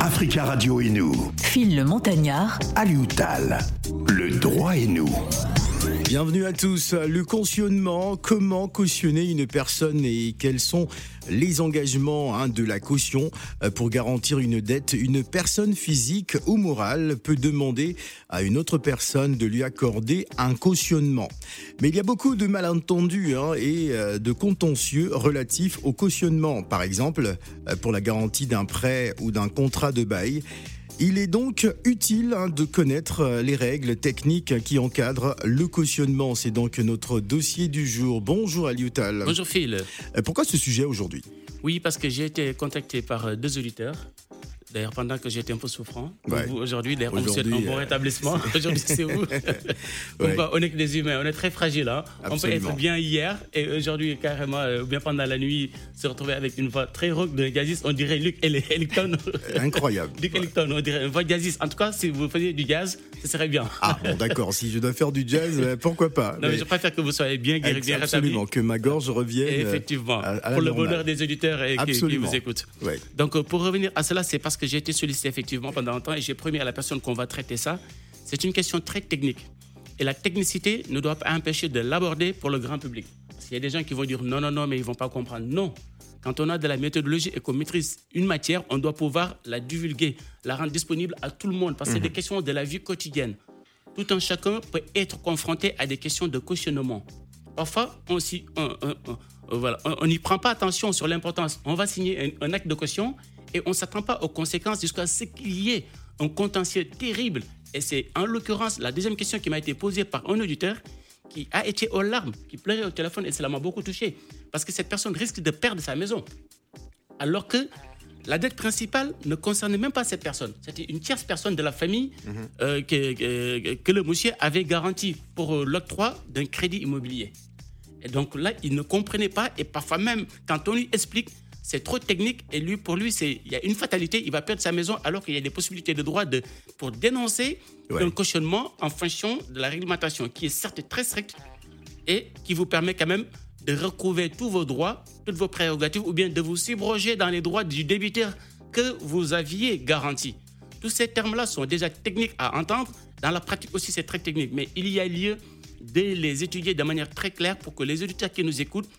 Africa Radio et nous. Phil le Montagnard. Alioutal. Le droit et nous. Bienvenue à tous. Le cautionnement, comment cautionner une personne et quels sont les engagements hein, de la caution euh, pour garantir une dette? Une personne physique ou morale peut demander à une autre personne de lui accorder un cautionnement. Mais il y a beaucoup de malentendus hein, et euh, de contentieux relatifs au cautionnement. Par exemple, euh, pour la garantie d'un prêt ou d'un contrat de bail. Il est donc utile hein, de connaître euh, les règles techniques qui encadrent le cautionnement. C'est donc notre dossier du jour. Bonjour Alioutal. Bonjour Phil. Euh, pourquoi ce sujet aujourd'hui? Oui, parce que j'ai été contacté par euh, deux auditeurs D'ailleurs, pendant que j'étais un peu souffrant, aujourd'hui, d'ailleurs, on vous souhaite un bon rétablissement. aujourd'hui, c'est vous. on est que des humains, on est très fragiles. Hein. On peut être bien hier et aujourd'hui, carrément, euh, bien pendant la nuit, se retrouver avec une voix très rauque de jazziste. On dirait Luc Ellington. Incroyable. Luc Ellington, on dirait une voix jazziste. En tout cas, si vous faisiez du jazz, ce serait bien. Ah, bon, d'accord. si je dois faire du jazz, euh, pourquoi pas Non, mais, je préfère que vous soyez bien guéri, bien rétabli. Absolument, que ma gorge revienne. Euh, effectivement, pour le bonheur des auditeurs et qui, qui, vous écoutent. Donc, pour revenir à cela, c'est parce que j'ai été sollicité effectivement pendant un temps et j'ai promis à la personne qu'on va traiter ça. C'est une question très technique. Et la technicité ne doit pas empêcher de l'aborder pour le grand public. Parce qu'il y a des gens qui vont dire non, non, non, mais ils ne vont pas comprendre. Non. Quand on a de la méthodologie et qu'on maîtrise une matière, on doit pouvoir la divulguer, la rendre disponible à tout le monde. Parce que c'est des mhm. questions de la vie quotidienne. Tout un chacun peut être confronté à des questions de cautionnement. Parfois, on n'y prend pas attention sur l'importance. On va signer un acte de caution et on ne s'attend pas aux conséquences jusqu'à ce qu'il y ait un contentieux terrible. Et c'est en l'occurrence la deuxième question qui m'a été posée par un auditeur qui a été aux larmes, qui pleurait au téléphone et cela m'a beaucoup touché. Parce que cette personne risque de perdre sa maison. Alors que la dette principale ne concernait même pas cette personne. C'était une tierce personne de la famille mhm. euh, que, que, le monsieur avait garanti pour euh, l'octroi d'un crédit immobilier. Et donc là, il ne comprenait pas et parfois même, quand on lui explique, c'est trop technique et lui, pour lui, c'est il y a une fatalité, il va perdre sa maison alors qu'il y a des possibilités de droit de, pour dénoncer un cautionnement en fonction de la réglementation qui est certes très stricte et qui vous permet quand même de recouvrir tous vos droits, toutes vos prérogatives ou bien de vous subroger dans les droits du débiteur que vous aviez garantis. Tous ces termes-là sont déjà techniques à entendre. Dans la pratique aussi, c'est très technique. Mais il y a lieu de les étudier de manière très claire pour que les auditeurs qui nous écoutent,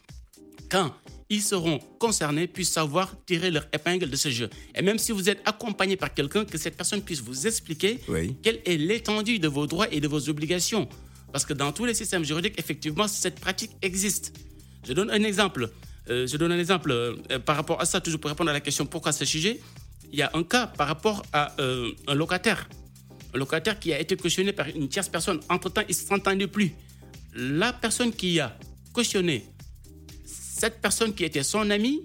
quand ils seront concernés puissent savoir tirer leur épingle de ce jeu. Et même si vous êtes accompagné par quelqu'un, que cette personne puisse vous expliquer quelle est l'étendue de vos droits et de vos obligations. Parce que dans tous les systèmes juridiques, effectivement, cette pratique existe. Je donne un exemple. Euh, je donne un exemple euh, par rapport à ça, toujours pour répondre à la question pourquoi ce sujet? Il y a un cas par rapport à euh, un locataire. Un locataire qui a été cautionné par une tierce personne. Entre-temps, il ne s'entendait plus. La personne qui a cautionné cette personne qui était son ami,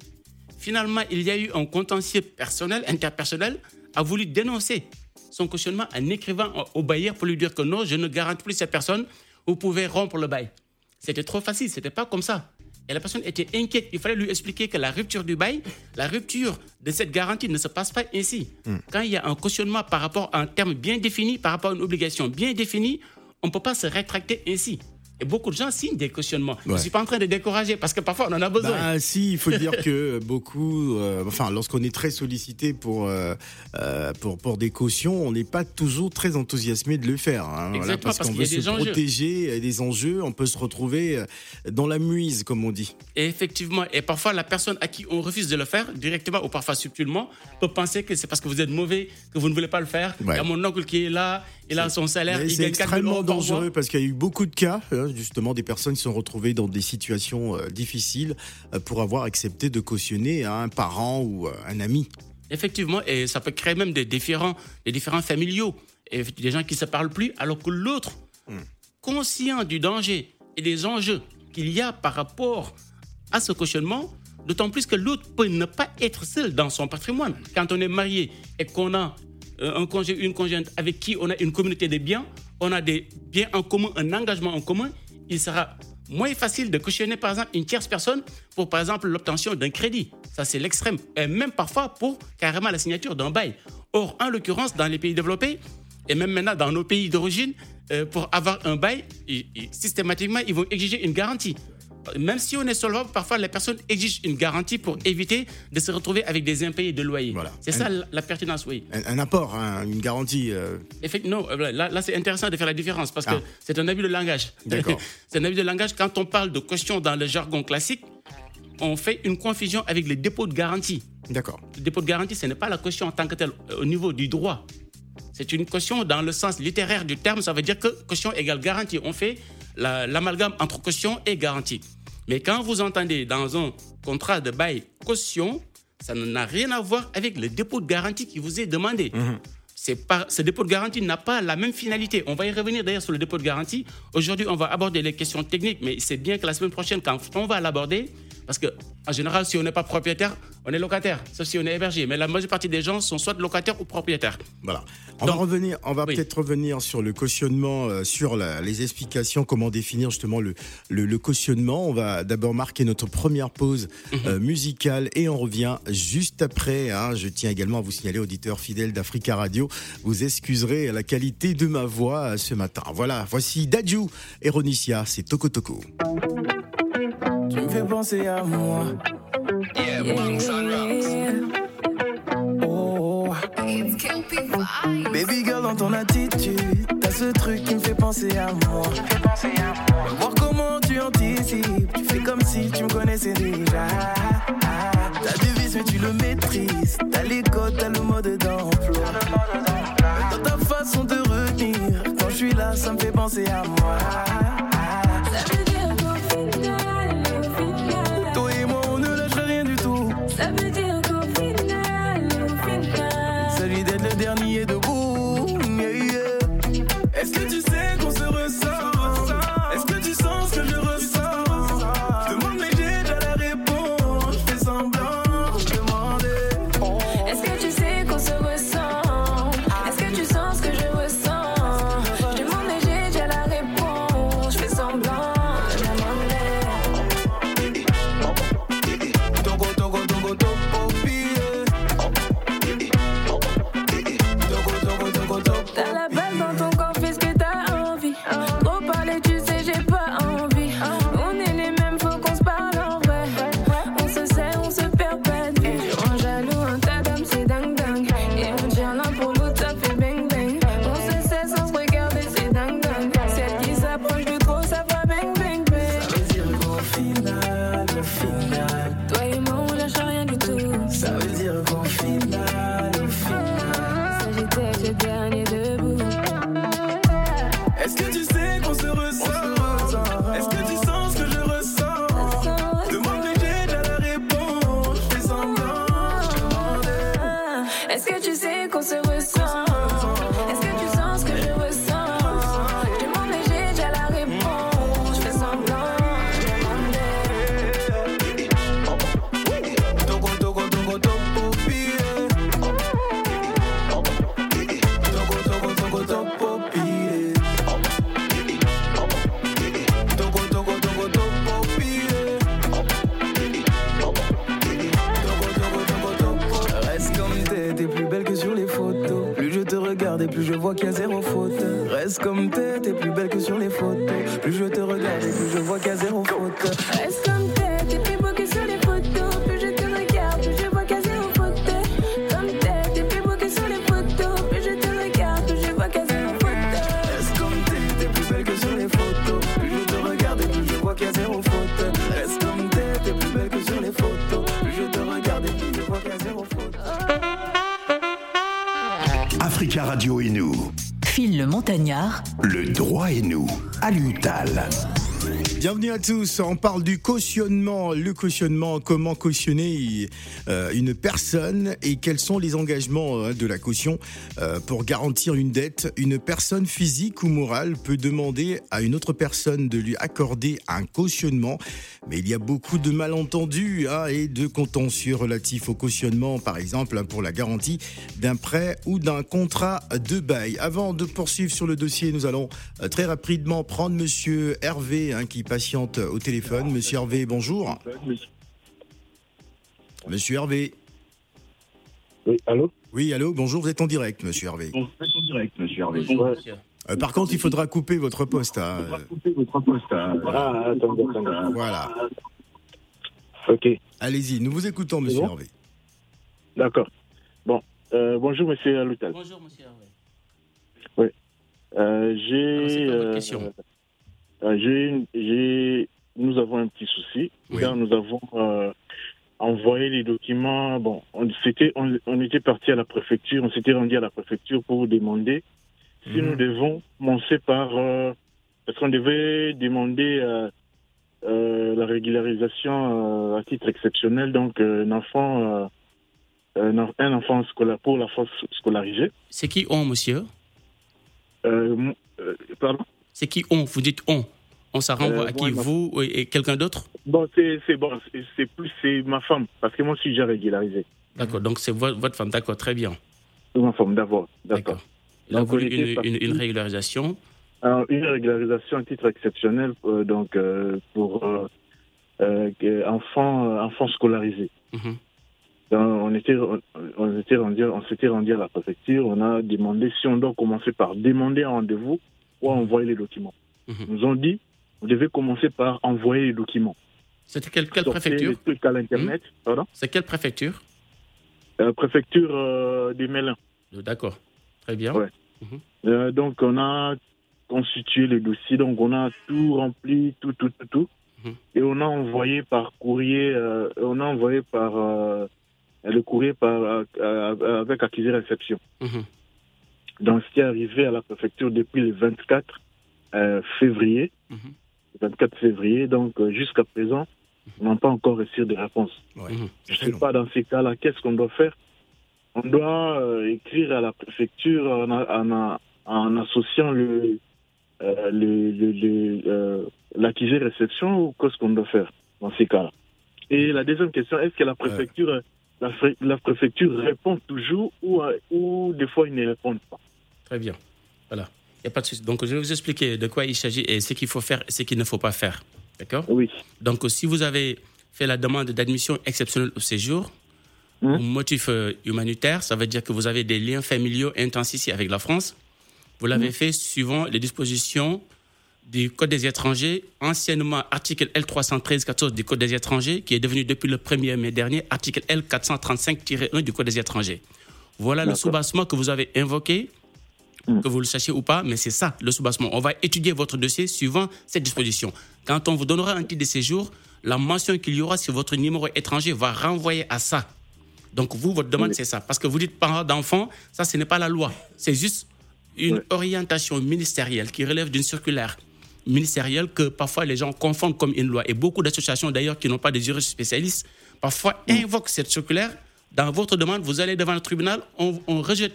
finalement, il y a eu un contentieux personnel, interpersonnel, a voulu dénoncer son cautionnement en écrivant au bailleur pour lui dire que non, je ne garantis plus cette personne, vous pouvez rompre le bail. C'était trop facile, c'était pas comme ça. Et la personne était inquiète. Il fallait lui expliquer que la rupture du bail, la rupture de cette garantie ne se passe pas ainsi. Hmm. Quand il y a un cautionnement par rapport à un terme bien défini, par rapport à une obligation bien définie, on ne peut pas se rétracter ainsi. Et beaucoup de gens signent des cautionnements. Je ne suis pas en train de décourager parce que parfois on en a besoin. Bah, si, il faut dire que beaucoup, euh, enfin, lorsqu'on est très sollicité pour, euh, euh, pour, pour des cautions, on n'est pas toujours très enthousiasmé de le faire. Hein, Exactement, parce, qu'on veut se protéger des enjeux, on peut se retrouver dans la muise, comme on dit. Et effectivement, et parfois la personne à qui on refuse de le faire, directement ou parfois subtilement, peut penser que c'est parce que vous êtes mauvais, que vous ne voulez pas le faire. Il y a mon oncle qui est là, il a son salaire, il C'est extrêmement dangereux parce qu'il y a eu beaucoup de cas, hein, justement, des personnes qui sont retrouvées dans des situations euh, difficiles euh, pour avoir accepté de cautionner un parent ou euh, un ami. Effectivement, et ça peut créer même des différents, des différents familiaux, et des gens qui ne se parlent plus, alors que l'autre, hmm. conscient du danger et des enjeux qu'il y a par rapport à ce cautionnement, d'autant plus que l'autre peut ne pas être seul dans son patrimoine. Quand on est marié et qu'on a un congé, une conjointe avec qui on a une communauté de biens, on a des biens en commun, un engagement en commun, il sera moins facile de cautionner par exemple une tierce personne pour par exemple l'obtention d'un crédit. Ça c'est l'extrême. Et même parfois pour carrément la signature d'un bail. Or, en l'occurrence, dans les pays développés, et même maintenant dans nos pays d'origine, euh, pour avoir un bail, systématiquement, ils vont exiger une garantie. Même si on est solvable, parfois les personnes exigent une garantie pour éviter de se retrouver avec des impayés de loyer. Voilà. C'est ça la pertinence, oui. Un, apport, hein, une garantie. Euh... non, euh, là, c'est intéressant de faire la différence parce que ah. c'est un abus de langage. D'accord. c'est un abus de langage quand on parle de caution dans le jargon classique on fait une confusion avec les dépôts de garantie. D'accord. Le dépôt de garantie, ce n'est pas la caution en tant que telle euh, au niveau du droit. C'est une caution dans le sens littéraire du terme. Ça veut dire que caution égale garantie. On fait l'amalgame entre caution et garantie. Mais quand vous entendez dans un contrat de bail caution, ça n'a rien à voir avec le dépôt de garantie qui vous est demandé. Mhm. Pas, ce dépôt de garantie n'a pas la même finalité. On va y revenir d'ailleurs sur le dépôt de garantie. Aujourd'hui, on va aborder les questions techniques, mais c'est bien que la semaine prochaine, quand on va l'aborder, parce qu'en général, si on n'est pas propriétaire, on est locataire, sauf si on est hébergé. Mais la majeure partie des gens sont soit locataires ou propriétaires. Voilà. On va revenir, on va peut-être revenir sur le cautionnement, euh, sur les explications, comment définir justement le, le, cautionnement. On va d'abord marquer notre première pause mhm. euh, musicale et on revient juste après. Hein. Je tiens également à vous signaler, auditeur fidèle d'Africa Radio, vous excuserez la qualité de ma voix euh, ce matin. Voilà, voici Dadju et Ronicia, c'est Toko Toko. Tu me fais penser à moi. Yeah, Oh. Baby girl, dans ton attitude, t'as ce truc qui me fait penser à moi. Voir comment tu anticipes, tu fais comme si tu me connaissais déjà. T'as du vice, mais tu le maîtrises. T'as les codes, t'as le mode d'emploi. Dans ta façon de retenir, quand je suis là, ça me fait penser à moi. Alan. Bienvenue à tous. On parle du cautionnement. Le cautionnement, comment cautionner euh, une personne et quels sont les engagements euh, de la caution euh, pour garantir une dette? Une personne physique ou morale peut demander à une autre personne de lui accorder un cautionnement, mais il y a beaucoup de malentendus hein, et de contentieux relatifs au cautionnement, par exemple hein, pour la garantie d'un prêt ou d'un contrat de bail. Avant de poursuivre sur le dossier, nous allons très rapidement prendre Monsieur Hervé hein, qui patiente au téléphone. Monsieur Hervé, bonjour. Monsieur Hervé. Oui, allô Oui, allô, bonjour, vous êtes en direct, monsieur Hervé. Vous êtes en direct, monsieur Hervé. Euh, par contre, il faudra couper votre poste. Hein. Il faudra couper votre poste. Hein. Ah. Voilà. Ok. Allez-y, nous vous écoutons, monsieur Hervé. D'accord. Bon, euh, bonjour, monsieur Aloutal. Bonjour, monsieur Hervé. Oui. Euh, j'ai. Euh, j'ai. Nous avons un petit souci. Nous avons envoyé les documents. Bon, on, était, on, était parti à la préfecture, on s'était rendu à la préfecture pour demander si nous mhm. devons commencer par. parce qu'on devait demander euh, la régularisation euh, à titre exceptionnel, donc euh, un enfant, un enfant scolaire pour la force scolarisée. C'est qui on, monsieur? Pardon? C'est qui on? Vous dites on on s'en renvoie à qui? Vous et quelqu'un d'autre? Bon, c'est bon, c'est plus c'est ma femme parce que moi aussi j'ai régularisé. D'accord, donc c'est votre, femme, d'accord, très bien. Ma femme, d'abord, d'accord. Donc, une, une, régularisation? Alors, une régularisation à titre exceptionnel euh, donc euh, pour euh, enfants enfants scolarisés. Mhm. on était on était rendu on s'était rendu à la préfecture. On a demandé si on doit commencer par demander un rendez-vous ou envoyer les documents. Mhm. Ils nous ont dit vous devez commencer par envoyer les documents. C'était quelle, quelle préfecture. Mhm. C'est quelle préfecture Préfecture des Mélins. D'accord. Très bien. Ouais. donc on a constitué le dossier. Donc, on a tout rempli, tout, tout, tout, tout. Mhm. Et on a envoyé par courrier, euh, on a envoyé par euh, le courrier par, euh, avec accusé réception. Mhm. Donc, ce qui est arrivé à la préfecture depuis le 24 février. Le mhm. 24 février, donc jusqu'à présent, on n'a pas encore reçu de réponse. Je ne sais pas dans ces cas-là, qu'est-ce qu'on doit faire? On doit écrire à la préfecture en, en associant le, euh, euh, l'accusé réception ou qu'est-ce qu'on doit faire dans ces cas-là? Et la deuxième question, est-ce que la préfecture, la, préfecture répond toujours ou, euh, ou des fois ils ne répondent pas? Très bien. Voilà. Il n'y a pas de souci. Donc, je vais vous expliquer de quoi il s'agit et ce qu'il faut faire et ce qu'il ne faut pas faire. D'accord? Oui. Donc, si vous avez fait la demande d'admission exceptionnelle au séjour, hum? motif humanitaire, ça veut dire que vous avez des liens familiaux intenses ici avec la France. Vous l'avez mm. fait suivant les dispositions du Code des étrangers, anciennement article L313-14 du Code des étrangers, qui est devenu depuis le 1er mai dernier article L435-1 du Code des étrangers. Voilà le soubassement que vous avez invoqué. Que vous le sachiez ou pas, mais c'est ça le soubassement. On va étudier votre dossier suivant cette disposition. Quand on vous donnera un titre de séjour, la mention qu'il y aura sur votre numéro étranger va renvoyer à ça. Donc vous, votre demande, c'est ça. Parce que vous dites parents d'enfants, ça, ce n'est pas la loi. C'est juste une orientation ministérielle qui relève d'une circulaire ministérielle que parfois les gens confondent comme une loi. Et beaucoup d'associations d'ailleurs qui n'ont pas des juristes spécialistes, parfois mm. invoquent cette circulaire. Dans votre demande, vous allez devant le tribunal, on, rejette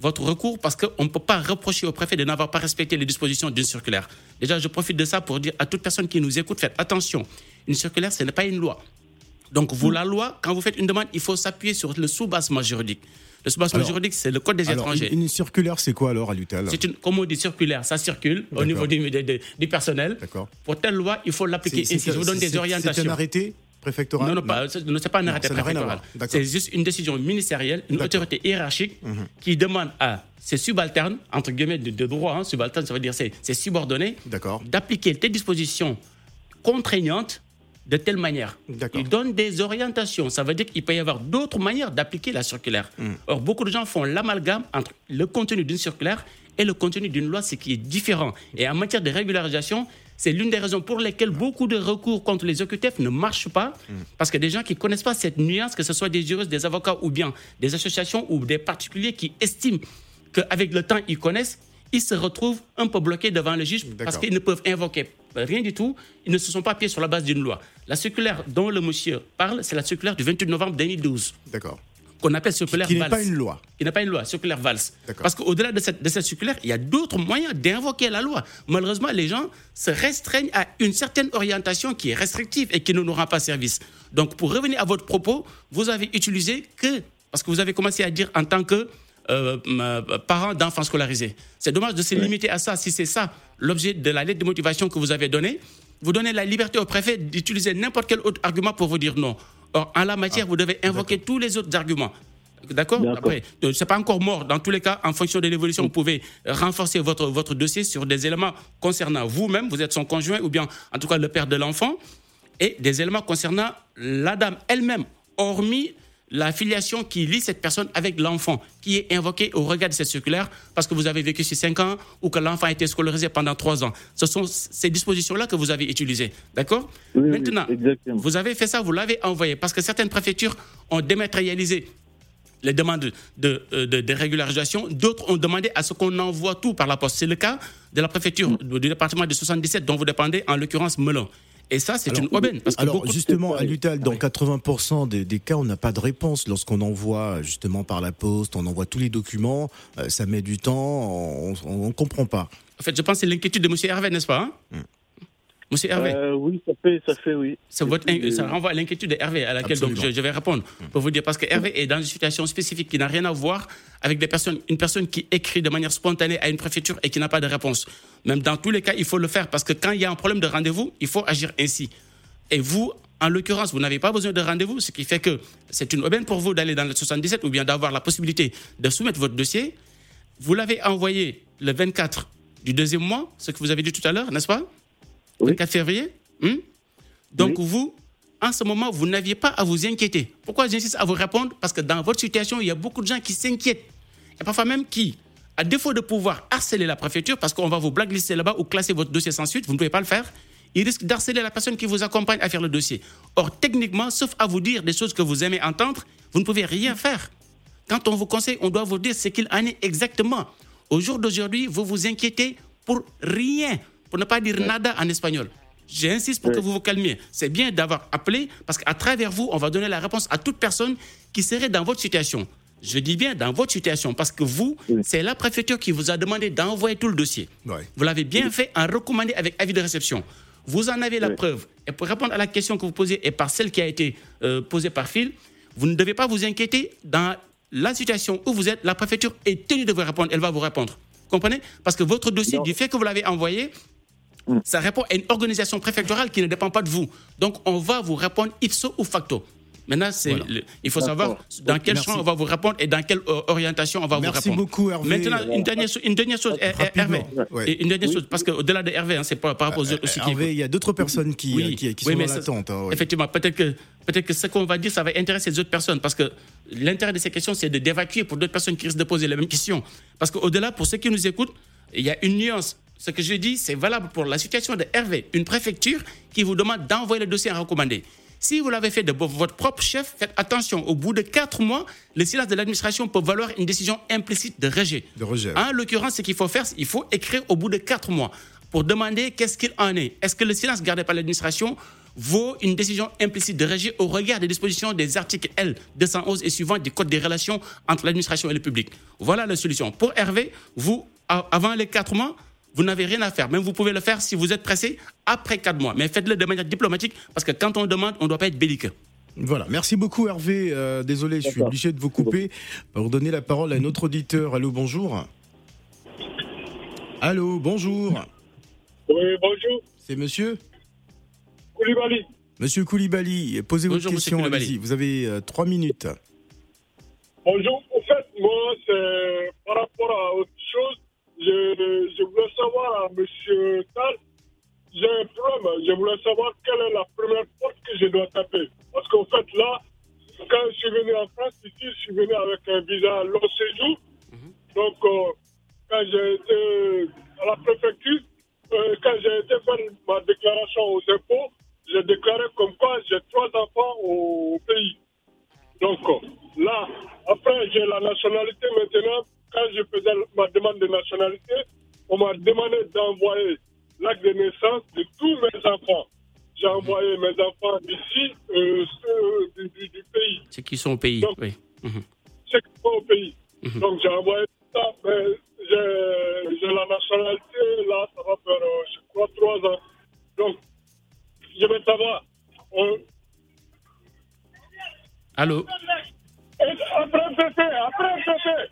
votre recours parce qu'on ne peut pas reprocher au préfet de n'avoir pas respecté les dispositions d'une circulaire. Déjà, je profite de ça pour dire à toute personne qui nous écoute, faites attention. Une circulaire, ce n'est pas une loi. Donc, vous, mm. la loi, quand vous faites une demande, il faut s'appuyer sur le sous-bassement juridique. Le soubassement juridique, c'est le code des étrangers. Une, circulaire, c'est quoi alors à l'UTAL C'est une, comme on dit circulaire, ça circule au niveau du, du, personnel. Pour telle loi, il faut l'appliquer ainsi. Je vous donne des orientations. C'est un arrêté préfectoral Non, non, ce n'est pas un arrêté préfectoral. C'est juste une décision ministérielle, une autorité hiérarchique mhm. qui demande à ses subalternes, entre guillemets de, droit, hein, subalterne, ça veut dire ses, ses subordonnés, d'appliquer telle disposition contraignante de telle manière. Il donne des orientations. Ça veut dire qu'il peut y avoir d'autres manières d'appliquer la circulaire. Hmm. Or, beaucoup de gens font l'amalgame entre le contenu d'une circulaire et le contenu d'une loi, ce qui est différent. Et en matière de régularisation, c'est l'une des raisons pour lesquelles beaucoup de recours contre les OQTF ne marchent pas, parce que des gens qui ne connaissent pas cette nuance, que ce soit des juristes, des avocats ou bien des associations ou des particuliers qui estiment qu'avec le temps, ils connaissent, ils se retrouvent un peu bloqués devant le juge parce qu'ils ne peuvent invoquer rien du tout. Ils ne se sont pas appuyés sur la base d'une loi. La circulaire dont le monsieur parle, c'est la circulaire du 28 novembre 2012. D'accord. Qu'on appelle circulaire Qui n'est pas une loi. Qui n'est pas une loi, circulaire VALS. Parce qu'au-delà de cette, de cette circulaire, il y a d'autres moyens d'invoquer la loi. Malheureusement, les gens se restreignent à une certaine orientation qui est restrictive et qui ne nous rend pas service. Donc, pour revenir à votre propos, vous avez utilisé que, parce que vous avez commencé à dire en tant que euh, parents d'enfants scolarisés. C'est dommage de se limiter à ça. Si c'est ça l'objet de la lettre de motivation que vous avez donnée, vous donnez la liberté au préfet d'utiliser n'importe quel autre argument pour vous dire non. Or, en la matière, ah, vous devez invoquer tous les autres arguments. D'accord Après, c'est pas encore mort. Dans tous les cas, en fonction de l'évolution, vous pouvez renforcer votre, votre dossier sur des éléments concernant vous-même, vous êtes son conjoint ou bien en tout cas le père de l'enfant, et des éléments concernant la dame elle-même, hormis la filiation qui lie cette personne avec l'enfant, qui est invoquée au regard de cette circulaire parce que vous avez vécu sur 5 ans ou que l'enfant a été scolarisé pendant 3 ans. Ce sont ces dispositions-là que vous avez utilisées. D'accord? Maintenant, vous avez fait ça, vous l'avez envoyé parce que certaines préfectures ont dématérialisé les demandes de, euh, de, régularisation. D'autres ont demandé à ce qu'on envoie tout par la poste. C'est le cas de la préfecture du département de 77 dont vous dépendez, en l'occurrence Melun. Et ça, c'est une aubaine. Parce alors, justement, à l'UTAL, dans 80% des, cas, on n'a pas de réponse. Lorsqu'on envoie, justement, par la poste, on envoie tous les documents, euh, ça met du temps, on ne comprend pas. En fait, je pense que c'est l'inquiétude de M. Hervé, n'est-ce pas hein? Hum. Monsieur Hervé euh, Oui, ça fait, ça fait oui. Ça, renvoie à l'inquiétude de Hervé, à laquelle donc, je, vais répondre. Pour vous dire, parce que Hervé est dans une situation spécifique qui n'a rien à voir avec des personnes, une personne qui écrit de manière spontanée à une préfecture et qui n'a pas de réponse. Même dans tous les cas, il faut le faire parce que quand il y a un problème de rendez-vous, il faut agir ainsi. Et vous, en l'occurrence, vous n'avez pas besoin de rendez-vous, ce qui fait que c'est une aubaine pour vous d'aller dans le 77 ou bien d'avoir la possibilité de soumettre votre dossier. Vous l'avez envoyé le 24 du deuxième mois, ce que vous avez dit tout à l'heure, n'est-ce pas? Le 4 février. Hmm? Donc vous, en ce moment, vous n'aviez pas à vous inquiéter. Pourquoi j'insiste à vous répondre? Parce que dans votre situation, il y a beaucoup de gens qui s'inquiètent. Et parfois même qui, à défaut de pouvoir harceler la préfecture, parce qu'on va vous blacklister là-bas ou classer votre dossier sans suite, vous ne pouvez pas le faire, ils risquent d'harceler la personne qui vous accompagne à faire le dossier. Or, techniquement, sauf à vous dire des choses que vous aimez entendre, vous ne pouvez rien faire. Quand on vous conseille, on doit vous dire ce qu'il en est exactement. Au jour d'aujourd'hui, vous vous inquiétez pour rien pour ne pas dire nada en espagnol. J'insiste pour que vous vous calmiez. C'est bien d'avoir appelé parce qu'à travers vous, on va donner la réponse à toute personne qui serait dans votre situation. Je dis bien dans votre situation parce que vous, c'est la préfecture qui vous a demandé d'envoyer tout le dossier. Vous l'avez bien fait en recommandé avec avis de réception. Vous en avez la preuve. Et pour répondre à la question que vous posez et par celle qui a été euh, posée par Phil, vous ne devez pas vous inquiéter. Dans la situation où vous êtes, la préfecture est tenue de vous répondre. Elle va vous répondre. Comprenez? Parce que votre dossier, du fait que vous l'avez envoyé. Ça répond à une organisation préfectorale qui ne dépend pas de vous. Donc, on va vous répondre ipso ou facto. Maintenant, c'est il faut savoir dans quel champ on va vous répondre et dans quelle euh, orientation on va vous répondre. Merci beaucoup, Hervé. Maintenant, une dernière, une dernière chose, Hervé. Une dernière chose, parce qu'au-delà de Hervé, hein, c'est par, rapport aux autres Hervé, il y a d'autres personnes qui, qui, qui sont dans l'attente. Hein, effectivement, peut-être que, peut que ce qu'on va dire, ça va intéresser les autres personnes, parce que l'intérêt de ces questions, c'est de d'évacuer pour d'autres personnes qui risquent de poser les mêmes questions. Parce qu'au-delà, pour ceux qui nous écoutent, il y a une nuance ce que je dis, c'est valable pour la situation de Hervé, une préfecture qui vous demande d'envoyer le dossier à recommander. Si vous l'avez fait de votre propre chef, faites attention. Au bout de quatre mois, le silence de l'administration peut valoir une décision implicite de rejet. De rejet. En l'occurrence, ce qu'il faut faire, il faut écrire au bout de quatre mois pour demander qu'est-ce qu'il en est. Est-ce que le silence gardé par l'administration vaut une décision implicite de rejet au regard des dispositions des articles L 211 et suivants du Code des relations entre l'administration et le public? Voilà la solution. Pour Hervé, vous, avant les quatre mois, vous n'avez rien à faire. Même vous pouvez le faire si vous êtes pressé après quatre mois. Mais faites-le de manière diplomatique parce que quand on demande, on ne doit pas être belliqueux. Voilà, merci beaucoup Hervé. Euh, désolé, je suis obligé de vous couper pour donner la parole à notre auditeur. Allô, bonjour. Allô, bonjour. Oui, bonjour. C'est monsieur? Koulibaly. Monsieur Koulibaly, posez votre question, allez-y. Vous avez euh, trois minutes. Bonjour. En fait, moi, c'est par rapport à autre chose je, je voulais savoir à M. Tal, j'ai un problème. Je voulais savoir quelle est la première porte que je dois taper. Parce qu'en fait, là, quand je suis venu en France, ici, je suis venu avec un visa long séjour. Mhm. Donc, euh, quand j'ai été à la préfecture, euh, quand j'ai été faire ma déclaration aux impôts, j'ai déclaré comme quoi j'ai trois enfants au pays. Donc, là, après, j'ai la nationalité maintenant quand je faisais ma demande de nationalité, on m'a demandé d'envoyer l'acte de naissance de tous mes enfants. J'ai envoyé mes enfants d'ici, euh, du, du, pays. Ceux qui sont au pays, oui. Mhm. Ceux qui sont au pays. Mhm. Donc j'ai envoyé ça, mais j'ai la nationalité, là, ça va faire, euh, je crois, trois ans. Donc, je vais savoir. Allô? Après,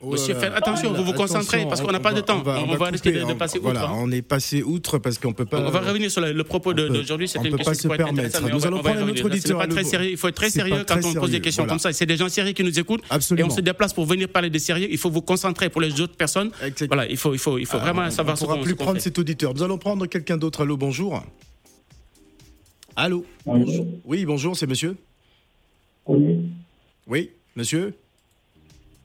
Monsieur, faites attention, vous vous concentrez parce qu'on n'a pas de temps. On va, risquer de, passer outre. Voilà, on est passé outre parce qu'on peut pas. On va revenir sur le, propos d'aujourd'hui. C'était une question qui permettre. Nous allons prendre notre auditeur. Il faut être très sérieux quand on pose des questions comme ça. C'est des gens sérieux qui nous écoutent. Et on se déplace pour venir parler des sérieux. Il faut vous concentrer pour les autres personnes. Voilà, il faut, il faut, il faut vraiment savoir ce qu'on On ne pourra plus prendre cet auditeur. Nous allons prendre quelqu'un d'autre. Allô, bonjour. Allô. Oui, bonjour, c'est monsieur. Oui. Oui, monsieur.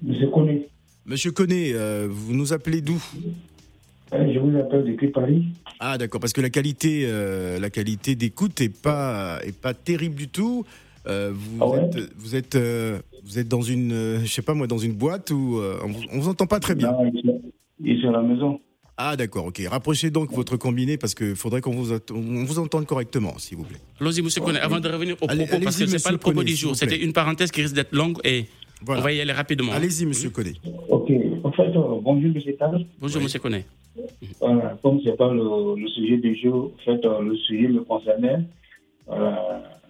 Monsieur Conné. Monsieur Conné, euh, vous nous appelez d'où euh, Je vous appelle depuis Paris. Ah d'accord, parce que la qualité, euh, la qualité d'écoute est pas, est pas terrible du tout. vous, ah êtes, vous êtes, vous êtes dans une, je sais pas moi, dans une boîte où on, vous entend pas très bien. Non, il est à la maison. Ah d'accord, ok. Rapprochez donc votre combiné parce qu'il faudrait qu'on vous, vous entende correctement, s'il vous plaît. Allons-y, monsieur Conné, avant de revenir au propos, parce que ce n'est pas le propos du jour, c'était une parenthèse qui risque d'être longue et on va y aller rapidement. Allez-y, monsieur Conné. Ok. En fait, euh, bonjour, monsieur Tal. Bonjour, monsieur Conné. Voilà, comme ce n'est pas le, sujet du jour, en fait, euh, le sujet me concernait. Voilà,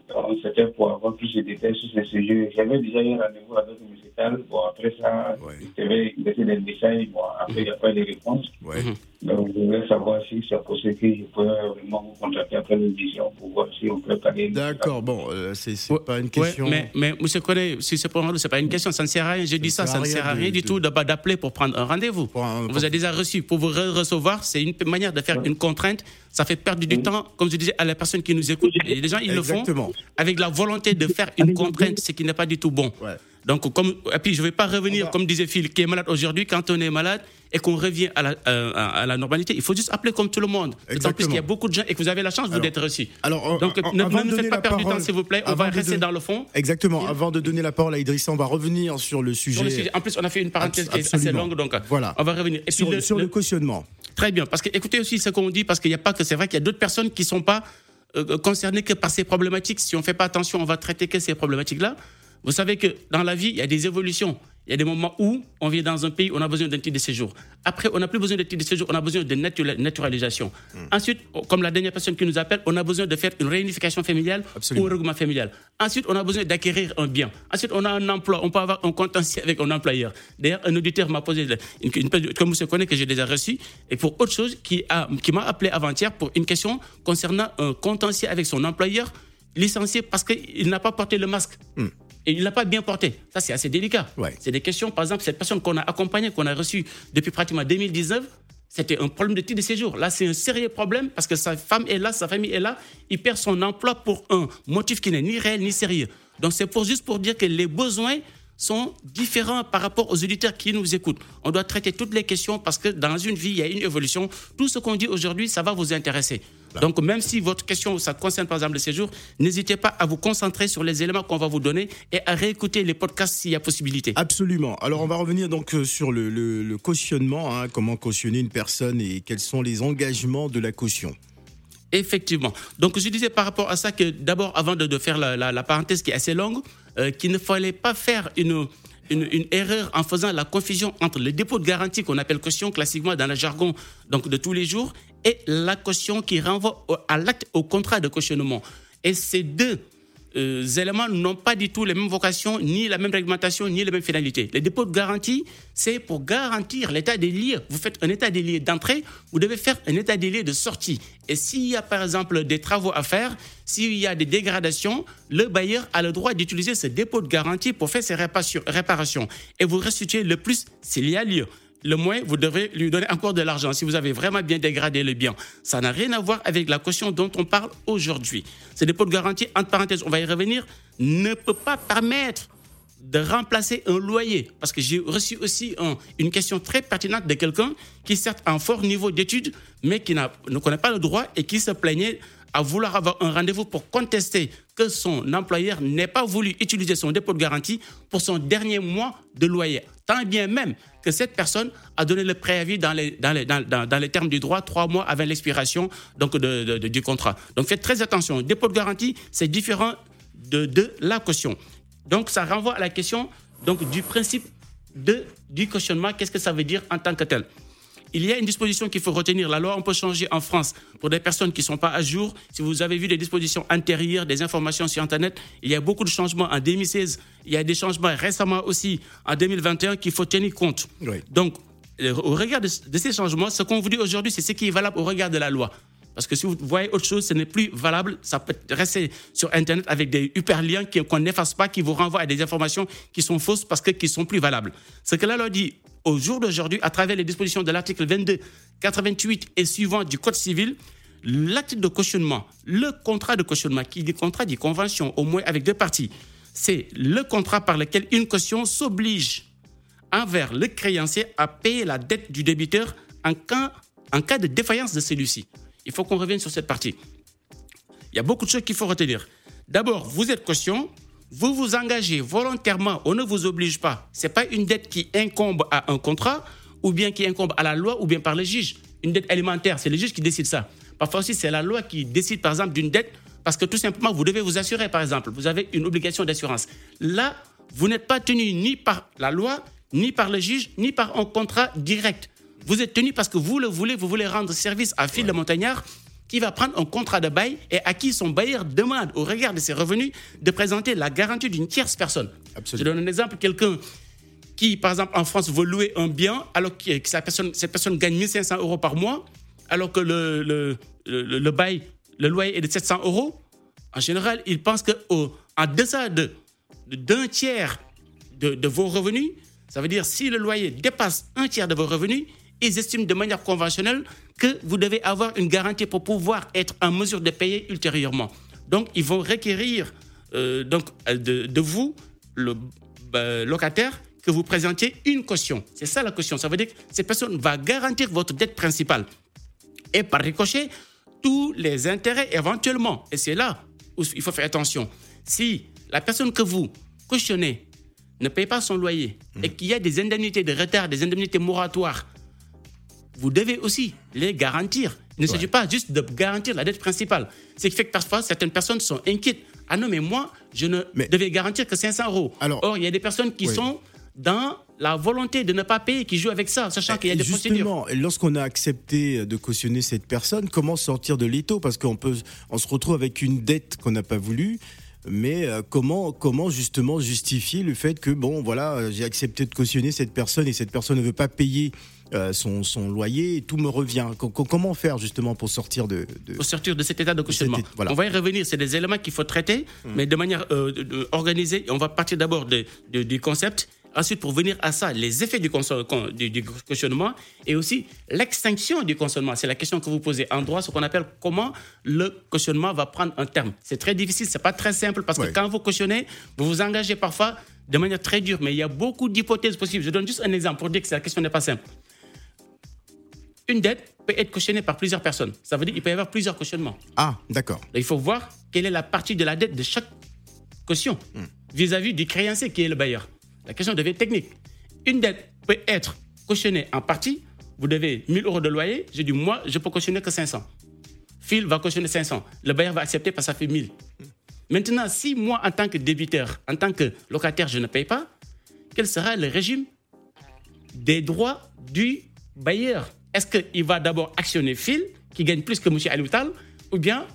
c'était pour avoir plus de détails sur ce sujet. J'avais déjà eu un rendez-vous avec M. Tal. Bon, après ça, il devait laisser des détails. Bon, après, il n'y a pas de réponse. Ouais. Donc, je voulais savoir si c'est possible que je pourrais vraiment vous contacter après l'édition pour voir si on peut parler. D'accord, bon, euh, c'est pas une question. mais, mais, M. Coré, si c'est pour c'est pas une question, ça ne sert à rien. J'ai dit ça, ça ne sert à rien du tout d'appeler pour prendre un rendez-vous. Vous avez déjà reçu. Pour vous recevoir, c'est une manière de faire une contrainte. Ça fait perdre du temps, comme je disais, à la personne qui nous écoute. Et les gens, ils le font avec la volonté de faire une contrainte, ce qui n'est pas du tout bon. Donc, comme, et puis, je ne vais pas revenir, comme disait Phil, qui est malade aujourd'hui. Quand on est malade et qu'on revient à la, euh, à la, normalité, il faut juste appeler comme tout le monde. En plus qu'il y a beaucoup de gens et que vous avez la chance d'être reçu. Alors, Donc, ne, nous faites pas perdre du temps, s'il vous plaît. On va rester dans le fond. Exactement. Avant de donner la parole à Idrissa, on va revenir sur le sujet. En plus, on a fait une parenthèse qui est assez longue, donc voilà. on va revenir. Et sur, le, sur le, cautionnement. Très bien. Parce que écoutez aussi ce qu'on dit, parce qu'il n'y a pas que c'est vrai qu'il y a d'autres personnes qui ne sont pas euh, concernées que par ces problématiques. Si on ne fait pas attention, on va traiter que ces problématiques-là. Vous savez que dans la vie, il y a des évolutions. Il y a des moments où on vient dans un pays, on a besoin d'un titre de séjour. Après, on n'a plus besoin d'un titre de séjour, on a besoin de naturalisation. Hmm. Ensuite, comme la dernière personne qui nous appelle, on a besoin de faire une réunification familiale ou un regroupement familial. Ensuite, on a besoin d'acquérir un bien. Ensuite, on a un emploi, on peut avoir un contentieux avec un employeur. D'ailleurs, un auditeur m'a posé, une, une, comme vous savez, que j'ai déjà reçu, et pour autre chose, qui m'a qui appelé avant-hier pour une question concernant un contentieux avec son employeur licencié parce qu'il n'a pas porté le masque. Hmm et il ne l'a pas bien porté. Ça, c'est assez délicat. C'est des questions, par exemple, cette personne qu'on a accompagnée, qu'on a reçue depuis pratiquement 2019, c'était un problème de titre de séjour. Là, c'est un sérieux problème parce que sa femme est là, sa famille est là. Il perd son emploi pour un motif qui n'est ni réel ni sérieux. Donc, c'est pour, juste pour dire que les besoins sont différents par rapport aux auditeurs qui nous écoutent. On doit traiter toutes les questions parce que dans une vie, il y a une évolution. Tout ce qu'on dit aujourd'hui, ça va vous intéresser. Donc, même si votre question, ça concerne par exemple le séjour, n'hésitez pas à vous concentrer sur les éléments qu'on va vous donner et à réécouter les podcasts s'il y a possibilité. Absolument. Alors, on va revenir donc euh, sur le, cautionnement, hein, comment cautionner une personne et quels sont les engagements de la caution. Effectivement. Donc, je disais par rapport à ça que d'abord, avant de, faire la, parenthèse qui est assez longue, euh, qu'il ne fallait pas faire une, une, erreur en faisant la confusion entre le dépôt de garantie qu'on appelle caution classiquement dans le jargon donc de tous les jours et la caution qui renvoie à l'acte au contrat de cautionnement. Et ces deux euh, éléments n'ont pas du tout les mêmes vocations, ni la même réglementation, ni les mêmes finalités. Le dépôt de garantie, c'est pour garantir l'état des lieux. Vous faites un état des lieux d'entrée, vous devez faire un état des lieux de sortie. Et s'il y a par exemple des travaux à faire, s'il y a des dégradations, le bailleur a le droit d'utiliser ce dépôt de garantie pour faire ses réparations et vous restituer le plus s'il y a lieu le moins, vous devez lui donner encore de l'argent si vous avez vraiment bien dégradé le bien. Ça n'a rien à voir avec la caution dont on parle aujourd'hui. Ce dépôt de garantie, entre parenthèses, on va y revenir, ne peut pas permettre de remplacer un loyer. Parce que j'ai reçu aussi une question très pertinente de quelqu'un qui, certes, a un fort niveau d'études, mais qui ne connaît pas le droit et qui se plaignait à vouloir avoir un rendez-vous pour contester que son employeur n'ait pas voulu utiliser son dépôt de garantie pour son dernier mois de loyer. Tant bien même que cette personne a donné le préavis dans les, dans les, dans, les termes du droit trois mois avant l'expiration donc de, du contrat. Donc faites très attention. Dépôt de garantie, c'est différent de, de la caution. Donc ça renvoie à la question donc, du principe de, du cautionnement. Qu'est-ce que ça veut dire en tant que tel? Il y a une disposition qu'il faut retenir. La loi, on peut changer en France pour des personnes qui ne sont pas à jour. Si vous avez vu des dispositions antérieures, des informations sur Internet, il y a beaucoup de changements en 2016. Il y a des changements récemment aussi en 2021 qu'il faut tenir compte. Donc, au regard de, ces changements, ce qu'on vous dit aujourd'hui, c'est ce qui est valable au regard de la loi. Parce que si vous voyez autre chose, ce n'est plus valable. Ça peut rester sur Internet avec des hyperliens qu'on n'efface pas, qui vous renvoient à des informations qui sont fausses parce qu'ils ne sont plus valables. Ce que la loi dit au jour d'aujourd'hui, à travers les dispositions de l'article 22, 88 et suivant du Code civil, l'acte de cautionnement, le contrat de cautionnement, qui est contrat de convention, au moins avec deux parties, c'est le contrat par lequel une caution s'oblige envers le créancier à payer la dette du débiteur en cas, en cas de défaillance de celui-ci. Il faut qu'on revienne sur cette partie. Il y a beaucoup de choses qu'il faut retenir. D'abord, vous êtes caution, vous vous engagez volontairement, on ne vous oblige pas. Ce n'est pas une dette qui incombe à un contrat, ou bien qui incombe à la loi, ou bien par le juge. Une dette alimentaire, c'est le juge qui décide ça. Parfois aussi, c'est la loi qui décide, par exemple, d'une dette, parce que tout simplement, vous devez vous assurer, par exemple. Vous avez une obligation d'assurance. Là, vous n'êtes pas tenu ni par la loi, ni par le juge, ni par un contrat direct. Vous êtes tenu parce que vous le voulez, vous voulez rendre service à Phil de Montagnard qui va prendre un contrat de bail et à qui son bailleur demande, au regard de ses revenus, de présenter la garantie d'une tierce personne. Je donne un exemple, quelqu'un qui, par exemple, en France, veut louer un bien, alors que cette personne, cette personne gagne 1500 euros par mois, alors que le, le, le, bail, le loyer est de 700 euros, en général, il pense qu'en deçà de, d'un tiers de, de vos revenus, ça veut dire si le loyer dépasse un tiers de vos revenus, ils estiment de manière conventionnelle que vous devez avoir une garantie pour pouvoir être en mesure de payer ultérieurement. Donc, ils vont requérir euh, donc, de, vous, le bah, locataire, que vous présentiez une caution. C'est ça la caution. Ça veut dire que cette personne va garantir votre dette principale. Et par ricochet, tous les intérêts éventuellement. Et c'est là où il faut faire attention. Si la personne que vous cautionnez ne paye pas son loyer et qu'il y a des indemnités de retard, des indemnités moratoires vous devez aussi les garantir. Il ne s'agit pas juste de garantir la dette principale. Ce qui fait que parfois, certaines personnes sont inquiètes. Ah non, mais moi, je ne devais garantir que 500 euros. Or, il y a des personnes qui sont dans la volonté de ne pas payer, qui jouent avec ça, sachant qu'il y a des Justement, lorsqu'on a accepté de cautionner cette personne, comment sortir de l'étau? Parce qu'on peut, on se retrouve avec une dette qu'on n'a pas voulu. Mais euh, comment, comment justement justifier le fait que, bon, voilà, j'ai accepté de cautionner cette personne et cette personne ne veut pas payer euh, son, son, loyer, tout me revient. comment faire justement pour sortir de, Pour sortir de cet état de cautionnement. On va y revenir, c'est des éléments qu'il faut traiter, hmm. mais de manière euh, organisée. On va partir d'abord du concept. Ensuite, pour venir à ça, les effets du, du, cautionnement et aussi l'extinction du cautionnement. C'est la question que vous posez en droit, ce qu'on appelle comment le cautionnement va prendre un terme. C'est très difficile, c'est pas très simple parce que quand vous cautionnez, vous vous engagez parfois de manière très dure, mais il y a beaucoup d'hypothèses possibles. Je donne juste un exemple pour dire que la question n'est pas simple une dette peut être cautionnée par plusieurs personnes. Ça veut dire qu'il peut y avoir plusieurs cautionnements. Ah, d'accord. Il faut voir quelle est la partie de la dette de chaque caution hmm. vis-à-vis du créancier qui est le bailleur. La question devient technique. Une dette peut être cautionnée en partie. Vous devez 1000 euros de loyer. J'ai dit, moi, je peux cautionner que 500. Phil va cautionner 500. Le bailleur va accepter parce que ça fait 1000. Maintenant, si moi, en tant que débiteur, en tant que locataire, je ne paye pas, quel sera le régime des droits du bailleur? Est-ce qu'il va d'abord actionner Phil, qui gagne plus que M. Aloutal, ou bien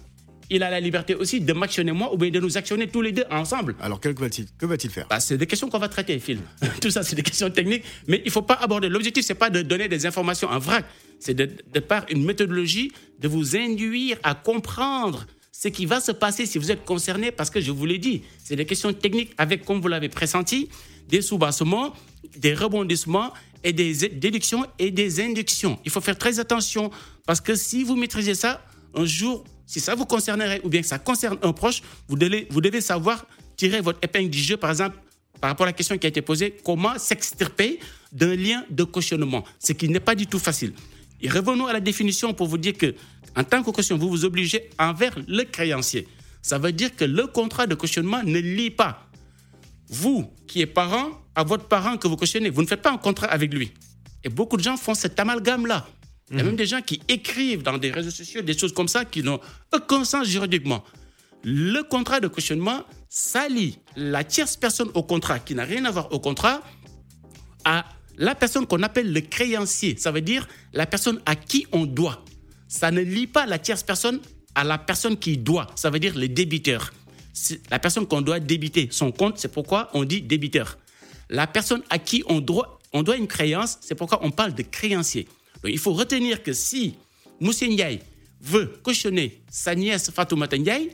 il a la liberté aussi de m'actionner moi ou bien de nous actionner tous les deux ensemble? Alors, que va-t-il va faire? Bah, C'est des questions qu'on va traiter, Phil. Tout ça, c'est des questions techniques, mais il ne faut pas aborder. L'objectif, ce n'est pas de donner des informations en vrac, c'est de, de, par une méthodologie de vous induire à comprendre ce qui va se passer si vous êtes concerné, parce que je vous l'ai dit, c'est des questions techniques avec, comme vous l'avez pressenti, des soubassements, des rebondissements et des déductions et des inductions. Il faut faire très attention parce que si vous maîtrisez ça, un jour, si ça vous concernerait ou bien que ça concerne un proche, vous devez, vous devez savoir tirer votre épingle du jeu, par exemple, par rapport à la question qui a été posée, comment s'extirper d'un lien de cautionnement, ce qui n'est pas du tout facile. Et revenons à la définition pour vous dire que, en tant que caution, vous vous obligez envers le créancier. Ça veut dire que le contrat de cautionnement ne lie pas vous qui êtes parent à votre parent que vous cautionnez. Vous ne faites pas un contrat avec lui. Et beaucoup de gens font cet amalgame-là. Il y a mhm. même des gens qui écrivent dans des réseaux sociaux des choses comme ça qui n'ont aucun sens juridiquement. Le contrat de cautionnement s'allie la tierce personne au contrat qui n'a rien à voir au contrat à La personne qu'on appelle le créancier, ça veut dire la personne à qui on doit. Ça ne lie pas la tierce personne à la personne qui doit, ça veut dire le débiteur. La personne qu'on doit débiter son compte, c'est pourquoi on dit débiteur. La personne à qui on doit, on doit une créance, c'est pourquoi on parle de créancier. Donc, il faut retenir que si Moussé veut cautionner sa nièce Fatoumata Ndiaye,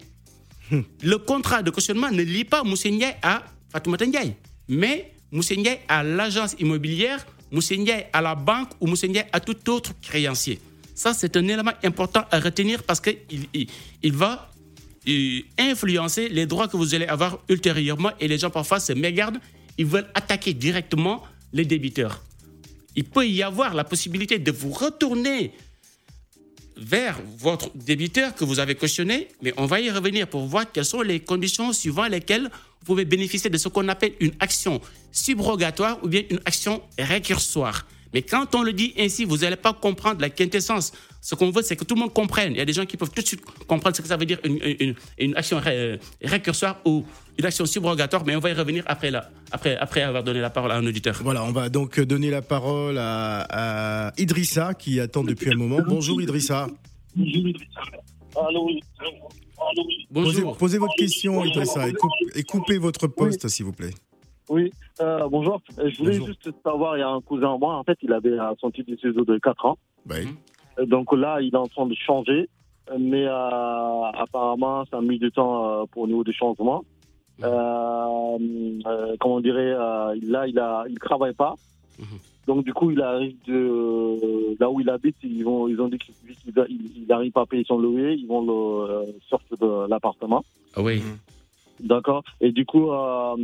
le contrat de cautionnement ne lie pas Moussé à Fatoumata Ndiaye, mais Moussé à l'agence immobilière, Moussé à la banque ou Moussé à tout autre créancier. Ça, c'est un élément important à retenir parce qu'il il, va influencer les droits que vous allez avoir ultérieurement et les gens parfois se mégardent, ils veulent attaquer directement les débiteurs. Il peut y avoir la possibilité de vous retourner vers votre débiteur que vous avez cautionné, mais on va y revenir pour voir quelles sont les conditions suivant lesquelles vous pouvez bénéficier de ce qu'on appelle une action subrogatoire ou bien une action récursoire. Mais quand on le dit ainsi, vous n'allez pas comprendre la quintessence. Ce qu'on veut, c'est que tout le monde comprenne. Il y a des gens qui peuvent tout de suite comprendre ce que ça veut dire une, action récursoire ou une action subrogatoire, mais on va y revenir après, là, après, après avoir donné la parole à un auditeur. Voilà, on va donc donner la parole à, Idrissa qui attend depuis un moment. Bonjour Idrissa. Bonjour Idrissa. Bonjour. Posez, votre question Idrissa et, coupez votre poste s'il vous plaît. Oui, euh, bonjour. Euh, je voulais juste savoir, il y a un cousin moi, en fait, il avait son titre de séjour de 4 ans. Oui. Euh, donc là, il est en train de changer, mais apparemment, ça a mis du temps pour au niveau du changement. comment on dirait, là, il a, il travaille pas. Mhm. Donc du coup, il arrive de là où il habite, ils vont, ils ont dit qu'il n'arrive pas à payer son loyer, ils vont le sortir de l'appartement. Ah oui. Mhm. D'accord. Et du coup, euh,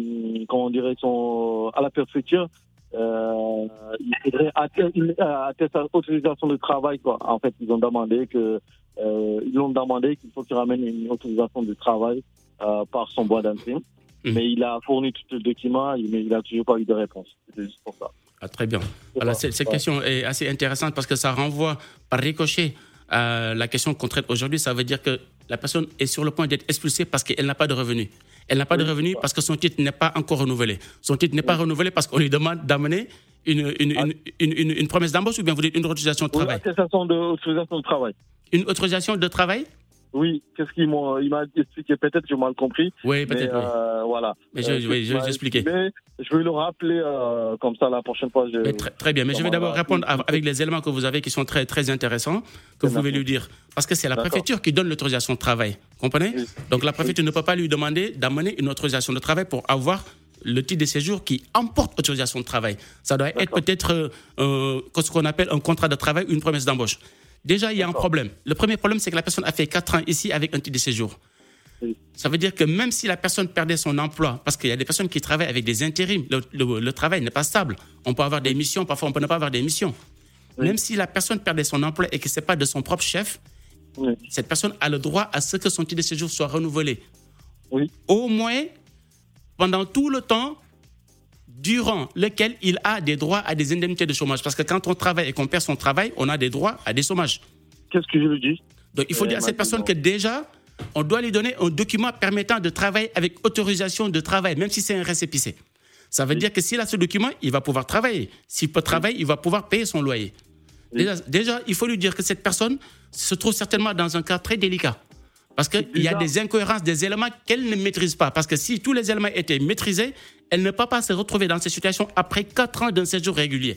comment on dirait, son, à la préfecture, euh, il faudrait attester autorisation de travail. Quoi. En fait, ils ont demandé que, euh, ils ont demandé qu'il faut qu'il ramène une autorisation de travail euh, par son bois d'intérim. Mmh. Mais il a fourni tout le document, mais il n'a toujours pas eu de réponse. C'est juste pour ça. Ah, très bien. Alors, cette question est assez intéressante parce que ça renvoie par ricochet à la question qu'on traite aujourd'hui. Ça veut dire que la personne est sur le point d'être expulsée parce qu'elle n'a pas de revenus. Elle n'a pas de revenus parce que son titre n'est pas encore renouvelé. Son titre n'est pas renouvelé parce qu'on lui demande d'amener une, une, une, une, promesse d'embauche ou bien vous dites une autorisation de travail? Une autorisation de travail. Une autorisation de travail? Oui, qu'est-ce qu'il m'a expliqué? Peut-être que j'ai mal compris. Oui, peut-être. Euh, voilà. Mais je, vais expliquer. Je vais le rappeler euh, comme ça la prochaine fois. très, bien. Mais je vais d'abord répondre avec les éléments que vous avez qui sont très, très intéressants, que vous pouvez lui dire. Parce que c'est la préfecture qui donne l'autorisation de travail. Comprenez Donc la préfecture ne peut pas lui demander d'amener une autorisation de travail pour avoir le titre de séjour qui emporte autorisation de travail. Ça doit être peut-être euh, ce qu'on appelle un contrat de travail ou une promesse d'embauche. Déjà, il y a un problème. Le premier problème, c'est que la personne a fait 4 ans ici avec un titre de séjour. Ça veut dire que même si la personne perdait son emploi, parce qu'il y a des personnes qui travaillent avec des intérims, le, travail n'est pas stable. On peut avoir des missions, parfois on peut ne pas avoir des missions. Même si la personne perdait son emploi et que ce n'est pas de son propre chef, cette personne a le droit à ce que son titre de séjour soit renouvelé. Au moins pendant tout le temps durant lequel il a des droits à des indemnités de chômage. Parce que quand on travaille et qu'on perd son travail, on a des droits à des chômages. Qu'est-ce que je lui dis Donc il faut dire à cette personne que déjà, on doit lui donner un document permettant de travailler avec autorisation de travail, même si c'est un récépissé. Ça veut dire que s'il a ce document, il va pouvoir travailler. S'il peut travailler, il va pouvoir payer son loyer. Déjà, déjà, il faut lui dire que cette personne se trouve certainement dans un cas très délicat. Parce qu'il y a des incohérences, des éléments qu'elle ne maîtrise pas. Parce que si tous les éléments étaient maîtrisés, elle ne peut pas se retrouver dans ces situations après 4 ans d'un séjour régulier.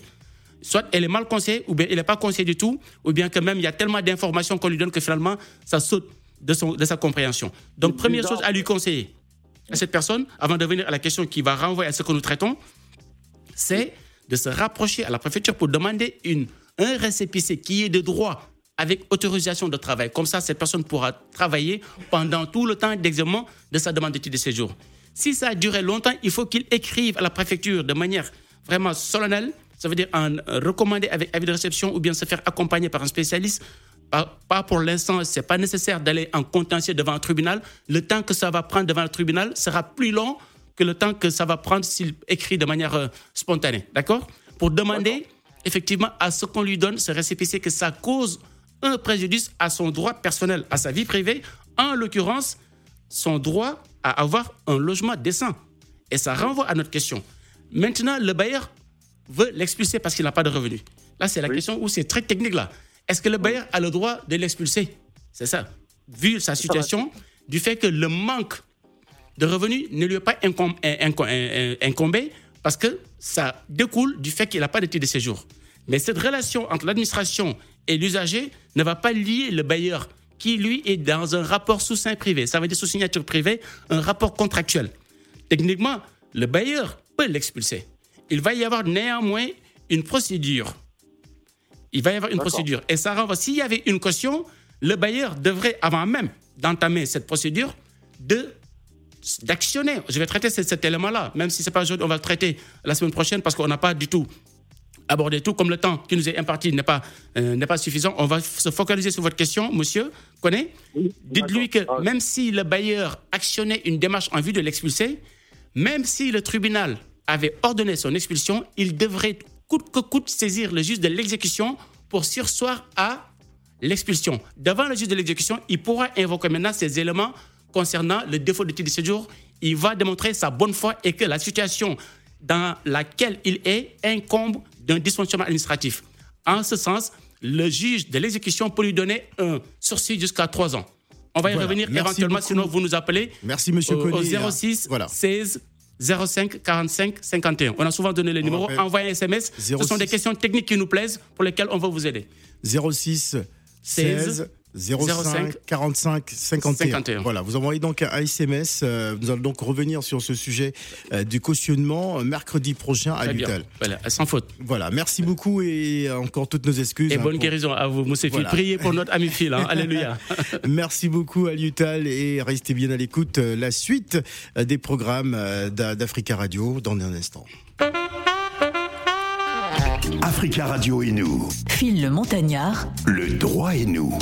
Soit elle est mal conseillée, ou bien elle n'est pas conseillée du tout, ou bien que même il y a tellement d'informations qu'on lui donne que finalement, ça saute de, son, de sa compréhension. Donc, première chose à lui conseiller à cette personne, avant de venir à la question qui va renvoyer à ce que nous traitons, c'est de se rapprocher à la préfecture pour demander une, un récépissé qui est de droit avec autorisation de travail. Comme ça, cette personne pourra travailler pendant tout le temps d'examen de sa demande de titre de séjour. Si ça a duré longtemps, il faut qu'il écrive à la préfecture de manière vraiment solennelle, ça veut dire en recommander avec avis de réception ou bien se faire accompagner par un spécialiste. Pas, pour l'instant, ce n'est pas nécessaire d'aller en contentieux devant un tribunal. Le temps que ça va prendre devant le tribunal sera plus long que le temps que ça va prendre s'il écrit de manière euh, spontanée. D'accord? Pour demander effectivement à ce qu'on lui donne ce récépissé que ça cause un préjudice à son droit personnel, à sa vie privée, en l'occurrence son droit à avoir un logement décent. Et ça renvoie à notre question. Maintenant, le bailleur veut l'expulser parce qu'il n'a pas de revenus. Là, c'est la question où c'est très technique là. Est-ce que le bailleur a le droit de l'expulser? C'est ça. Vu sa situation, du fait que le manque de revenus ne lui est pas incombé parce que ça découle du fait qu'il n'a pas de titre de séjour. Mais cette relation entre l'administration et l'usager ne va pas lier le bailleur qui, lui, est dans un rapport sous sein privé. Ça veut dire sous signature privée, un rapport contractuel. Techniquement, le bailleur peut l'expulser. Il va y avoir néanmoins une procédure. Il va y avoir une procédure. Et ça renvoie, s'il y avait une caution, le bailleur devrait, avant même d'entamer cette procédure, de d'actionner. Je vais traiter cet, élément-là, même si ce n'est pas aujourd'hui, on va le traiter la semaine prochaine parce qu'on n'a pas du tout abordé tout. Comme le temps qui nous est imparti n'est pas, euh, n'est pas suffisant, on va se focaliser sur votre question, monsieur Connaît Dites-lui que ah. même si le bailleur actionnait une démarche en vue de l'expulser, même si le tribunal avait ordonné son expulsion, il devrait coûte que coûte saisir le juge de l'exécution pour sursoir à l'expulsion. Devant le juge de l'exécution, il pourra invoquer maintenant ces éléments concernant le défaut de titre de séjour. Il va démontrer sa bonne foi et que la situation dans laquelle il est incombe d'un dysfonctionnement administratif. En ce sens, le juge de l'exécution peut lui donner un sursis jusqu'à trois ans. On va y revenir éventuellement, sinon vous nous appelez. Merci, monsieur au, au 06 16 05 45 51. On a souvent donné les numéros. Envoyez un SMS. Ce sont des questions techniques qui nous plaisent pour lesquelles on va vous aider. 06 16 05 45 51. Voilà, vous envoyez donc un SMS. Euh, nous allons donc revenir sur ce sujet euh, du cautionnement euh, mercredi prochain à l'hôpital. Voilà, sans faute. Voilà, merci beaucoup et encore toutes nos excuses. Et hein, bonne guérison à vous, Moussé voilà. Priez pour notre ami Phil. Hein. Alléluia. merci beaucoup à l'hôpital et restez bien à l'écoute. La suite des programmes d'Africa Radio dans un instant. Africa Radio et nous. Phil le Montagnard. Le droit et nous.